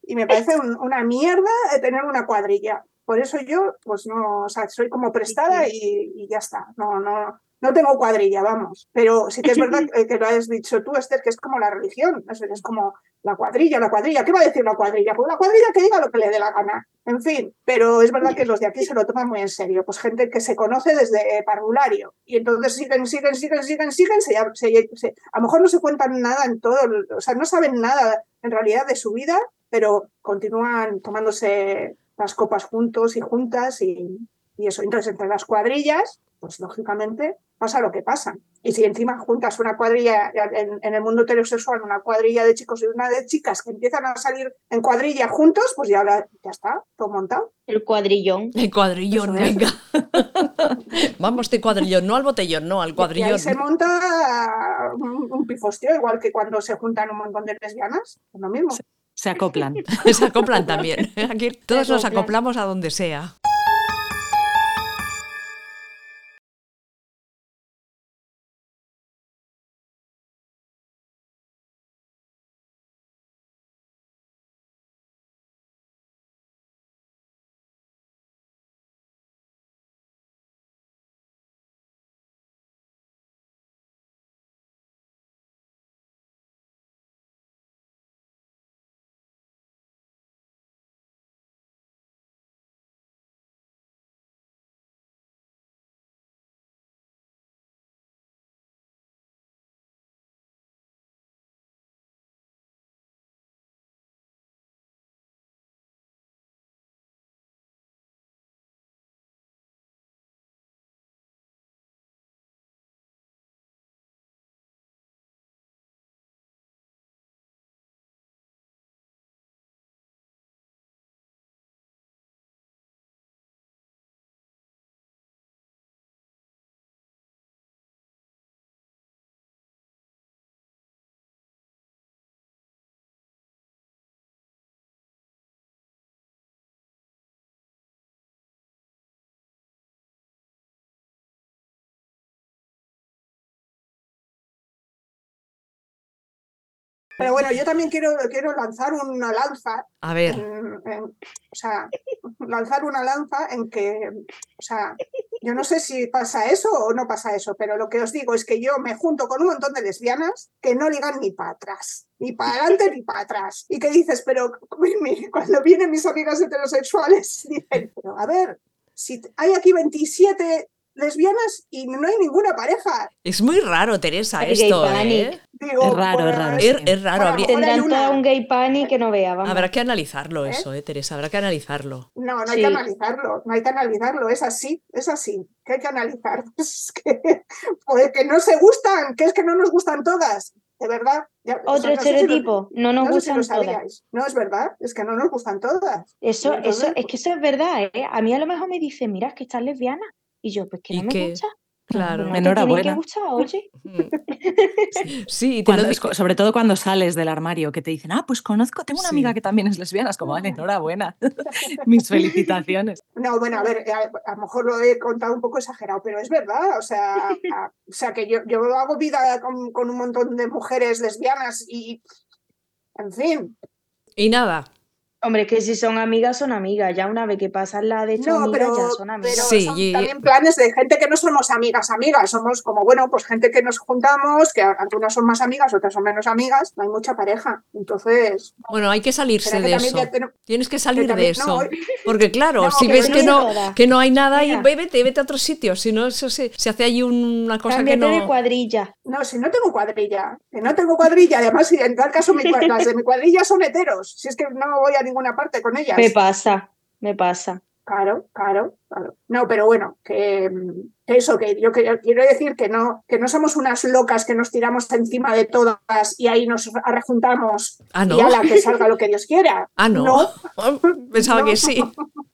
y me parece un- una mierda de tener una cuadrilla. Por eso yo, pues no, o sea, soy como prestada y, y ya está. No, no, no tengo cuadrilla, vamos. Pero sí que es verdad que, lo has dicho tú, Esther, que es como la religión. Es, es como la cuadrilla, la cuadrilla. ¿Qué va a decir la cuadrilla? Pues la cuadrilla que diga lo que le dé la gana. En fin, pero es verdad que los de aquí se lo toman muy en serio. Pues gente que se conoce desde eh, parvulario. Y entonces siguen, siguen, siguen, siguen, siguen. Se, se- se- a lo mejor no se cuentan nada en todo, o sea, no saben nada en realidad de su vida, pero continúan tomándose las copas juntos y juntas y, y eso. Entonces, entre las cuadrillas, pues lógicamente pasa lo que pasa. Y si encima juntas una cuadrilla en, en el mundo heterosexual, una cuadrilla de chicos y una de chicas que empiezan a salir en cuadrilla juntos, pues ya, ya está, todo montado. El cuadrillón. el cuadrillón, es. venga. Vamos de cuadrillón, no al botellón, no, al Y ahí cuadrillón. se monta un, un pifostio, igual que cuando se juntan un montón de lesbianas, es lo mismo. Se acoplan. Se acoplan también. Aquí todos nos acoplamos a donde sea. Pero bueno, yo también quiero, quiero lanzar una lanza. A ver. en- en- o sea, lanzar una lanza en que, o sea, yo no sé si pasa eso o no pasa eso, pero lo que os digo es que yo me junto con un montón de lesbianas que no ligan ni para atrás, ni para adelante ni para atrás. Y que dices, pero cuando vienen mis amigas heterosexuales, dicen, pero a ver, si hay aquí 27 lesbianas y no hay ninguna pareja. Es muy raro, Teresa, El esto, panic. ¿eh? Digo, Es raro, es raro, Es, raro. Habría- Tendrán una- todo un gay panic que no vea, vamos. habrá que analizarlo eso, ¿eh, Teresa? Habrá que analizarlo. No, no hay Sí. que analizarlo, no hay que analizarlo, es así, es así, que hay que analizar. Es que, pues que no se gustan, que es que no nos gustan todas, de verdad. Ya- Otro si estereotipo, no nos no sé si gustan todas. No, es verdad, es que no nos gustan todas. Eso, entonces, eso, es que eso es verdad, ¿eh? A mí a lo mejor me dicen, mira, es que estás lesbiana. Y yo, pues que ¿Y no me qué? gusta. Claro. No que Enhorabuena. gustar, oye. Sí, y te lo Cuando- sobre todo cuando sales del armario, que te dicen, ah, pues conozco, tengo una Sí. amiga que también es lesbiana, es como, vale, enhorabuena. Mis felicitaciones. No, bueno, a ver, a, a lo mejor lo he contado un poco exagerado, pero es verdad, o sea, a- o sea que yo, yo hago vida con, con un montón de mujeres lesbianas y, en fin, Y nada. Hombre, que si son amigas, son amigas. Ya una vez que pasan la de hecho No, amigas, pero, ya son amigas. pero Sí, son y- también planes de gente que no somos amigas, amigas. Somos como, bueno, pues gente que nos juntamos, que algunas son más amigas, otras son menos amigas. No hay mucha pareja. Entonces, Bueno, hay que salirse que de eso. Tienes que salir de también- eso. no, Porque claro, No, si ves no que no, que no hay nada, y Mira. vete, vete a otro sitio. Si no, eso se, se hace allí una cosa que Cámbiate de no. cuadrilla. no, si no tengo cuadrilla, que no tengo cuadrilla. Además, si en tal caso mi las de mi cuadrilla son heteros. Si es que no voy a ninguna parte con ellas. Me pasa, me pasa. Claro, claro, claro. No, pero bueno, que, que eso, que yo que- quiero decir que no, que no somos unas locas que nos tiramos encima de todas y ahí nos rejuntamos Ah, no. y a la que salga lo que Dios quiera. Ah, no. No, Pensaba No. que sí.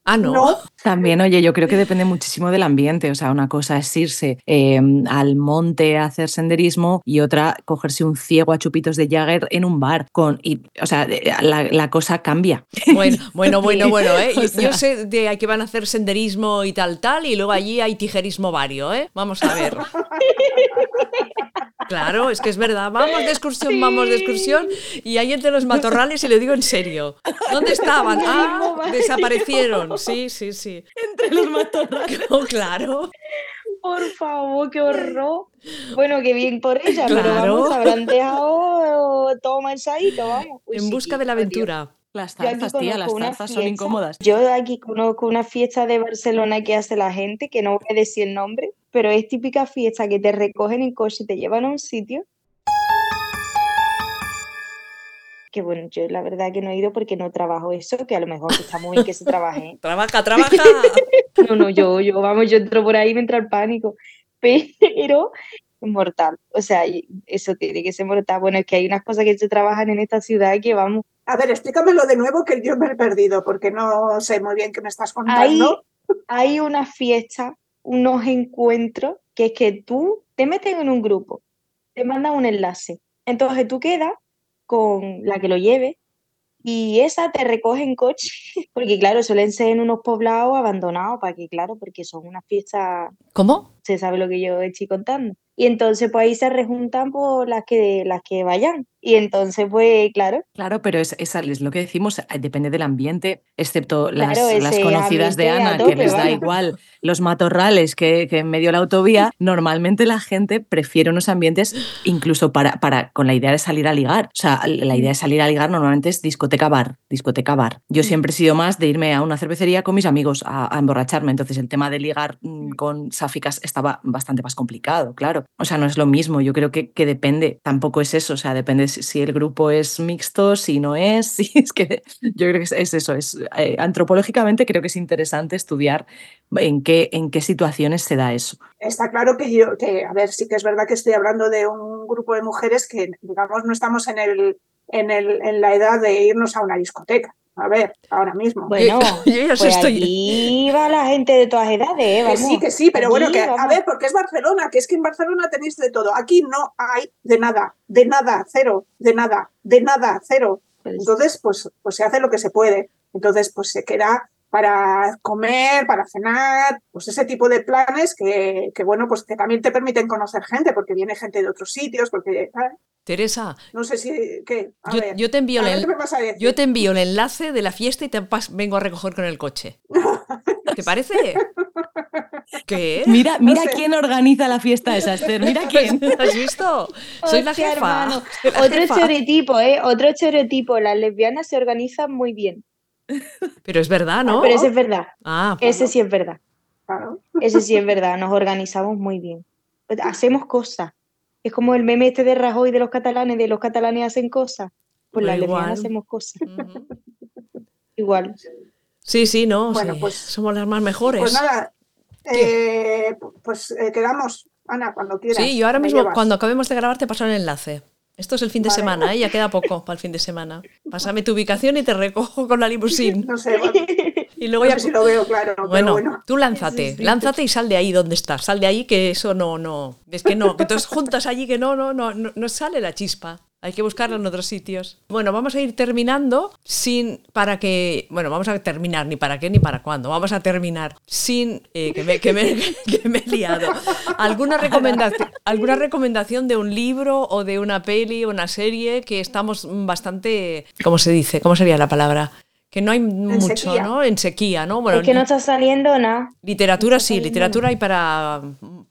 Ah, no. no. También, oye, yo creo que depende muchísimo del ambiente. O sea, una cosa es irse eh, al monte a hacer senderismo y otra cogerse un ciego a chupitos de Jagger en un bar. Con, y, o sea, la, la cosa cambia. Bueno, bueno, bueno, bueno, ¿eh? O Yo- sea- Yo sé de que van a hacer senderismo y tal, tal, y luego allí hay tijerismo vario, ¿eh? Vamos a ver. Claro, es que es verdad. Vamos de excursión, vamos de excursión, y ahí entre los matorrales, y le digo en serio. ¿Dónde estaban? Ah, desaparecieron. Sí, sí, sí. Entre los matorrales. Oh, claro. Por favor, qué horror. Bueno, qué bien por ella, pero Claro. vamos, habrán dejado todo mansadito, vamos. Uy, En sí, busca de la aventura. Las zarzas, tía, las zarzas son incómodas. Yo aquí conozco una fiesta de Barcelona que hace la gente, que no voy a decir el nombre, pero es típica fiesta que te recogen en coche y te llevan a un sitio. Que bueno, yo la verdad que no he ido porque no trabajo eso, que a lo mejor está muy bien que se trabaje. Trabaja, trabaja. No, no, yo, yo, vamos, yo entro por ahí y me entra el pánico. Pero mortal. O sea, eso tiene que ser mortal. Bueno, es que hay unas cosas que se trabajan en esta ciudad que vamos. A ver, explícamelo de nuevo que yo me he perdido porque no sé muy bien qué me estás Hay, contando. hay una fiesta, unos encuentros, que es que tú te metes en un grupo, te mandan un enlace. Entonces tú quedas con la que lo lleve y esa te recoge en coche, porque claro, suelen ser en unos poblados abandonados, para que claro, porque son unas fiestas ¿Cómo? se sabe lo que yo estoy contando. Y entonces pues ahí se rejuntan por las que, las que vayan. Y entonces pues claro, Claro, pero es, es, es lo que decimos, eh, depende del ambiente, excepto las, Claro, las conocidas de Ana, que tope, les da vamos. igual los matorrales que, que en medio de la autovía. Normalmente la gente prefiere unos ambientes incluso para, para con la idea de salir a ligar. O sea, la idea de salir a ligar normalmente es discoteca bar, discoteca bar. Yo siempre he sido más de irme a una cervecería con mis amigos a, a emborracharme. Entonces el tema de ligar con sáficas estaba bastante más complicado, claro. O sea, no es lo mismo. Yo creo que, que depende. Tampoco es eso. O sea, depende si, el grupo es mixto, si no es. Si es que yo creo que es eso. Es, eh, antropológicamente creo que es interesante estudiar en qué, en qué situaciones se da eso. Está claro que yo, que a ver, sí que es verdad que estoy hablando de un grupo de mujeres que, digamos, no estamos en, el, en, el, en la edad de irnos a una discoteca. A ver, ahora mismo. bueno, yo ya pues estoy. aquí va la gente de todas edades, ¿eh? Que Vamos. sí, que sí, pero bueno, que a vamos. ver, porque es Barcelona, que es que en Barcelona tenéis de todo. Aquí no hay de nada, de nada, cero, de nada, de nada, cero. Pues, Entonces, pues, pues se hace lo que se puede. Entonces, pues se queda para comer, para cenar, pues ese tipo de planes que, que, bueno, pues que también te permiten conocer gente, porque viene gente de otros sitios, porque... ¿sabes? Teresa, No sé si... ¿qué? A yo, ver, yo te envío a ver el, yo te envío el enlace de la fiesta y te pas- vengo a recoger con el coche. ¿Te parece? ¿Qué? Mira, No mira sé. quién organiza la fiesta esa, Esther. Mira quién. ¿Has visto? Soy la jefa. hermano. Soy la Otro jefa. estereotipo, ¿eh? Otro estereotipo. Las lesbianas se organizan muy bien. Pero es verdad, ¿no? Pero ese es verdad. Ah, Ese sí es verdad. Claro. Ese sí es verdad. Nos organizamos muy bien. Hacemos cosas. Es como el meme este de Rajoy de los catalanes, de los catalanes hacen cosas. Pues las lesbianas hacemos cosas. Igual. Sí, sí, no. Bueno, sí. pues- Somos las más mejores. Pues nada, eh, pues eh, quedamos, Ana, cuando quieras. Sí, yo ahora mismo, llevas. cuando acabemos de grabar, te paso el enlace. Esto es el fin de Vale. semana, ¿eh? ya queda poco para el fin de semana. Pásame tu ubicación y te recojo con la limusín. No sé, bueno, Y luego no ya. sé si lo veo claro, pero Bueno, bueno. tú lánzate, Sí, sí. lánzate y sal de ahí donde estás. Sal de ahí que eso no, no. Es que no, que todos juntas allí que no, no, no, no, no sale la chispa. Hay que buscarla en otros sitios. Bueno, vamos a ir terminando sin para que. Bueno, vamos a terminar ni para qué ni para cuándo. Vamos a terminar sin. eh, que, me, que, me, que me he liado. ¿Alguna recomendación, ¿Alguna recomendación de un libro o de una peli o una serie que estamos bastante. ¿Cómo se dice? ¿Cómo sería la palabra? Que no hay mucho, sequía. ¿no? En sequía, ¿no? Bueno, es que no está saliendo nada. Literatura está sí, literatura hay para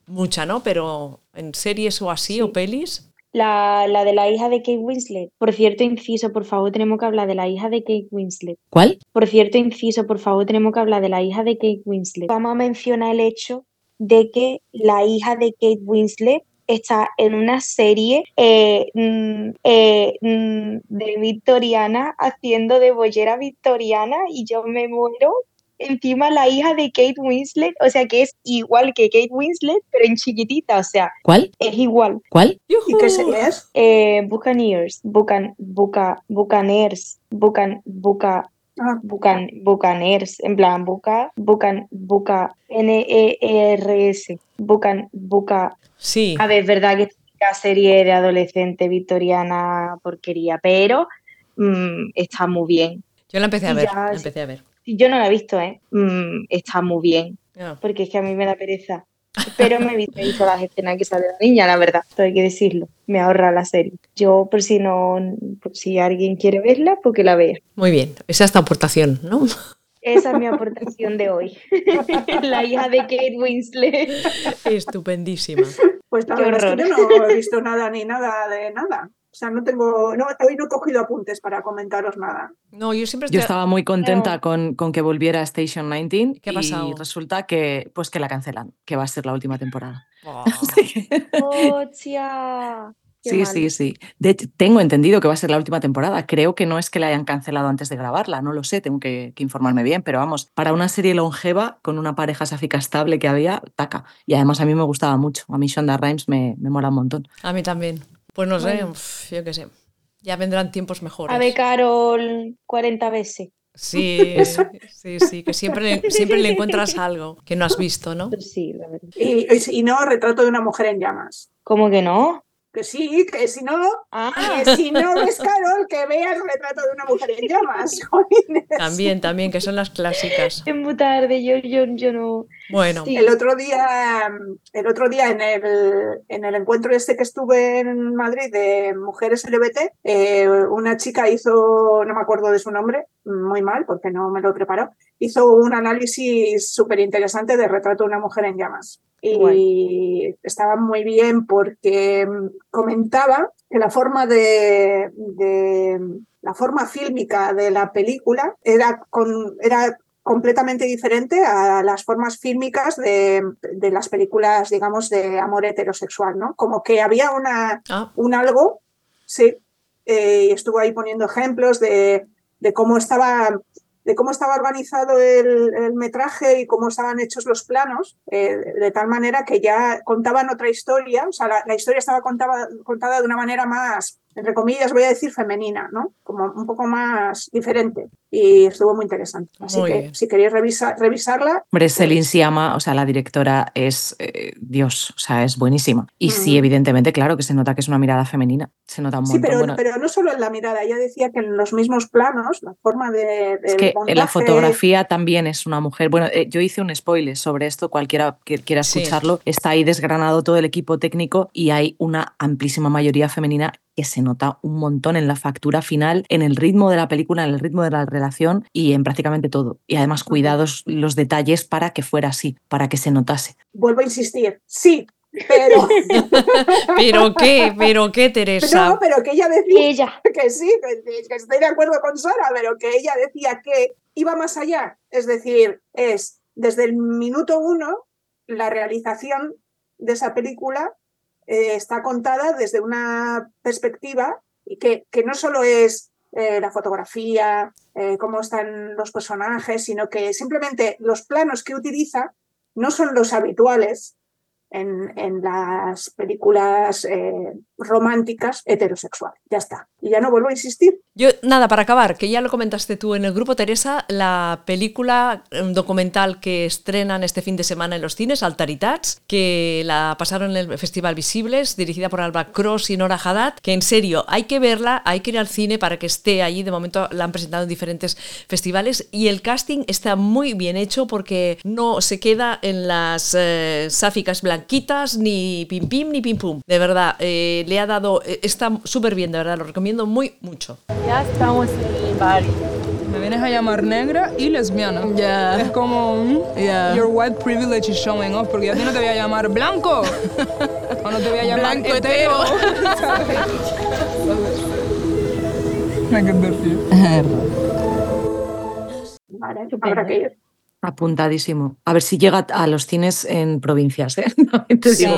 mucha, ¿no? Pero en series o así o pelis. La, la de la hija de Kate Winslet. Por cierto, inciso, por favor, tenemos que hablar de la hija de Kate Winslet. ¿Cuál? Por cierto, inciso, por favor, tenemos que hablar de la hija de Kate Winslet. Vamos a mencionar el hecho de que la hija de Kate Winslet está en una serie eh, mm, eh, mm, de victoriana haciendo de bollera victoriana y yo me muero. Encima la hija de Kate Winslet, o sea que es igual que Kate Winslet, pero en chiquitita, o sea, ¿Cuál? es igual. ¿Cuál? ¿Y qué es? Eh, Buccaneers, Bucan, Buca, Bucaners, Bucan, Buca, Ah, Bucan, Bucaners, en plan, Buca, Bucan, Buca, N-E-R-S, Bucan, Buca. Sí, A ver, es verdad que esta serie de adolescente victoriana porquería, pero mm, está muy bien. yo la empecé a y ver, ya- la empecé a ver. Yo no la he visto, ¿eh? Mm, está muy bien, porque es que a mí me da pereza. Pero me he visto, he visto las escenas que sale la niña, la verdad, todo hay que decirlo. Me ahorra la serie. Yo, por si no, por si alguien quiere verla, pues que la vea. Muy bien, esa es tu aportación, ¿no? Esa es mi aportación de hoy. la hija de Kate Winslet. Estupendísima. Pues la Qué verdad es que horror. yo no he visto nada ni nada de nada. O sea, no tengo, no, hoy no he cogido apuntes para comentaros nada. No, yo siempre Yo estoy... estaba muy contenta No. con, con que volviera Station 19 ¿Qué ha y pasado? resulta que pues que la cancelan, que va a ser la última temporada. Oh. Sí, mal. sí, sí. De hecho, tengo entendido que va a ser la última temporada. Creo que no es que la hayan cancelado antes de grabarla, no lo sé, tengo que, que informarme bien, pero vamos, para una serie longeva con una pareja sáfica estable que había, taca. Y además a mí me gustaba mucho. A mí Shonda Rhimes me, me mola un montón. A mí también. Pues no sé, Bueno. uf, yo qué sé. Ya vendrán tiempos mejores. A ver, Carol, 40 veces. Sí, sí, sí, que siempre le, siempre le encuentras algo que no has visto, ¿no? Sí, la verdad. Y, y no, retrato de una mujer en llamas. ¿Cómo que no? Que sí, que si no, Ah, que si no ves Carol, que veas retrato de una mujer en llamas. También, también, que son las clásicas. es muy tarde, yo, yo, yo no. Bueno, Sí. El otro día, el otro día en el, en el encuentro este que estuve en Madrid de mujeres LGBT, eh, una chica hizo, no me acuerdo de su nombre, muy mal porque no me lo preparó, hizo un análisis súper interesante de retrato de una mujer en llamas. Y estaba muy bien porque mm, comentaba que la forma de, de- la forma fílmica de la película era con era completamente diferente a las formas fílmicas de, de las películas, digamos, de amor heterosexual, ¿no? Como que había una, ah, un algo, sí, eh, y estuvo ahí poniendo ejemplos de, de cómo estaba de cómo estaba organizado el, el metraje y cómo estaban hechos los planos, eh, de tal manera que ya contaban otra historia, o sea, la, la historia estaba contada de una manera más entre comillas, voy a decir femenina, ¿no? Como un poco más diferente. Y estuvo muy interesante. Así Muy que bien. si queréis revisa- revisarla, Hombre, Celine Siama, o sea, la directora es eh, Dios, o sea, es buenísima. Y sí, evidentemente, claro que se nota que es una mirada femenina. Se nota un sí, montón. pero, Bueno, pero no solo en la mirada, ella decía que en los mismos planos, la forma de... Es que en la fotografía también es una mujer. Bueno, eh, yo hice un spoiler sobre esto, cualquiera que quiera Sí. escucharlo. Está ahí desgranado todo el equipo técnico y hay una amplísima mayoría femenina que se nota un montón en la factura final, en el ritmo de la película, en el ritmo de la relación y en prácticamente todo. Y además cuidados los detalles para que fuera así, para que se notase. Vuelvo a insistir, sí, pero... ¿Pero qué? ¿Pero qué, Teresa? no, pero que ella decía... Ella. que sí, que, que estoy de acuerdo con Sara, pero que ella decía que iba más allá. Es decir, es desde el minuto uno la realización de esa película eh, está contada desde una perspectiva que, que no solo es eh, la fotografía, eh, cómo están los personajes, sino que simplemente los planos que utiliza no son los habituales en, en las películas románticas heterosexuales. Ya está. Y ya no vuelvo a insistir. Yo, nada, para acabar, que ya lo comentaste tú en el grupo, Teresa, la película documental que estrenan este fin de semana en los cines, Altaritats, que la pasaron en el Festival Visibles, dirigida por Alba Cross y Nora Haddad, que en serio hay que verla, hay que ir al cine para que esté allí. De momento la han presentado en diferentes festivales y el casting está muy bien hecho porque no se queda en las eh, sáficas blanquitas, ni pim pim, ni pim pum. De verdad, eh, le ha dado, eh, está súper bien, de verdad, lo recomiendo muy mucho. Ya estamos en el bar. Me vienes a llamar negra y lesbiana. Ya. Es como, mm, Ya. your white privilege is showing off, porque yo a ti no te voy a llamar blanco. o no te voy a llamar Blanco hetero. Decir. Vale, Estupendo. habrá que. Apuntadísimo. A ver si llega a los cines en provincias, ¿eh? Te digo,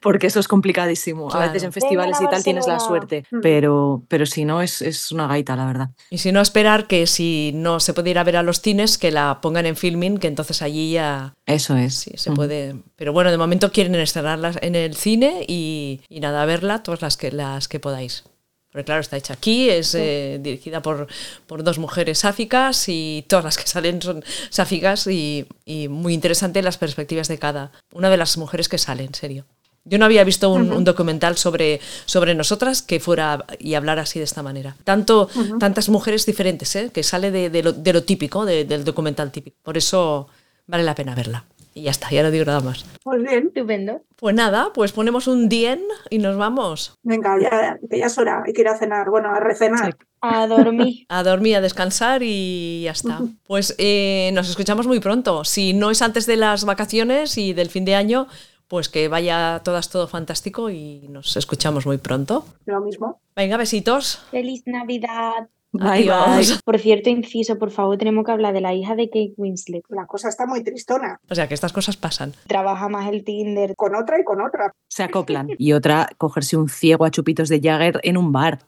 porque eso es complicadísimo. A veces en festivales y tal tienes la suerte, Mm. pero, pero si no, es, es una gaita, la verdad. Y si no, esperar que si no se puede ir a ver a los cines, que la pongan en filming, que entonces allí ya Eso es. sí se Mm. puede. Pero bueno, de momento quieren estrenarla en el cine y, y nada, a verla todas las que, las que podáis. Porque claro, está hecha aquí, es eh, dirigida por, por dos mujeres sáficas y todas las que salen son sáficas y, y muy interesante las perspectivas de cada una de las mujeres que salen, en serio. Yo no había visto un, un documental sobre, sobre nosotras que fuera y hablar así de esta manera. Tanto, Tantas mujeres diferentes, ¿eh? que sale de, de lo, de lo típico, de- del documental típico. Por eso vale la pena verla. Y ya está, ya no digo nada más. Pues bien, Estupendo. Pues nada, pues ponemos un 10 y nos vamos. venga, ya, que ya es hora, hay que ir a cenar, bueno, a recenar. A dormir. A dormir, a descansar y ya está. Pues eh, nos escuchamos muy pronto. Si no es antes de las vacaciones y del fin de año, pues que vaya todas todo fantástico y nos escuchamos muy pronto. Lo mismo. Venga, besitos. Feliz Navidad. Bye, Adiós. bye. Por cierto, inciso, por favor, tenemos que hablar de la hija de Kate Winslet. La cosa está muy tristona, O sea que estas cosas pasan. Trabaja más el Tinder. con otra y con otra. Se acoplan. Y otra, cogerse un ciego a chupitos de Jagger en un bar.